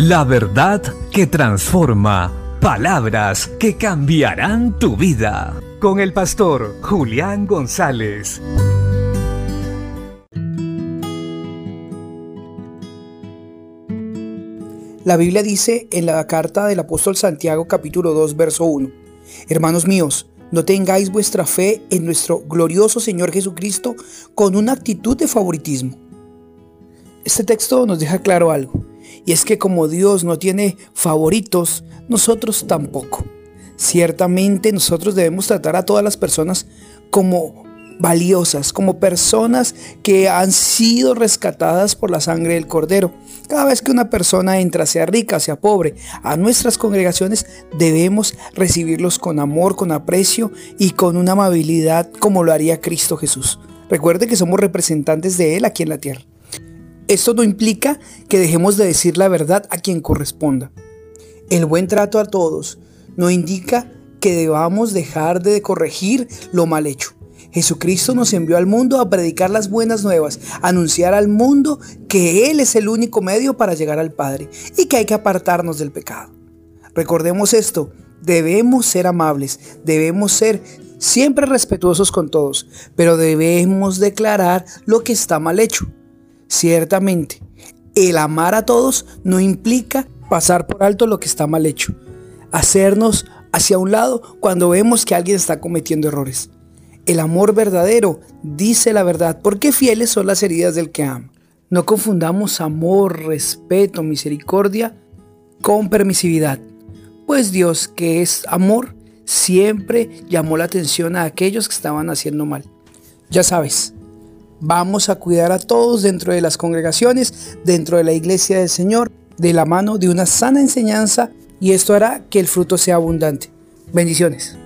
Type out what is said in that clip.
La verdad que transforma. Palabras que cambiarán tu vida. Con el pastor Julián González. La Biblia dice en la carta del apóstol Santiago capítulo 2 verso 1, Hermanos míos, no tengáis vuestra fe en nuestro glorioso Señor Jesucristo con una actitud de favoritismo. Este texto nos deja claro algo, y es que como Dios no tiene favoritos, nosotros tampoco. Ciertamente nosotros debemos tratar a todas las personas como valiosas, como personas que han sido rescatadas por la sangre del Cordero. Cada vez que una persona entra, sea rica, sea pobre, a nuestras congregaciones debemos recibirlos con amor, con aprecio y con una amabilidad como lo haría Cristo Jesús. Recuerde que somos representantes de Él aquí en la tierra. Esto no implica que dejemos de decir la verdad a quien corresponda. El buen trato a todos no indica que debamos dejar de corregir lo mal hecho. Jesucristo nos envió al mundo a predicar las buenas nuevas, anunciar al mundo que Él es el único medio para llegar al Padre y que hay que apartarnos del pecado. Recordemos esto, debemos ser amables, debemos ser siempre respetuosos con todos, pero debemos declarar lo que está mal hecho. Ciertamente, el amar a todos no implica pasar por alto lo que está mal hecho, hacernos hacia un lado cuando vemos que alguien está cometiendo errores. El amor verdadero dice la verdad, porque fieles son las heridas del que ama. No confundamos amor, respeto, misericordia con permisividad, pues Dios, que es amor, siempre llamó la atención a aquellos que estaban haciendo mal. Ya sabes, vamos a cuidar a todos dentro de las congregaciones, dentro de la iglesia del Señor, de la mano de una sana enseñanza, y esto hará que el fruto sea abundante. Bendiciones.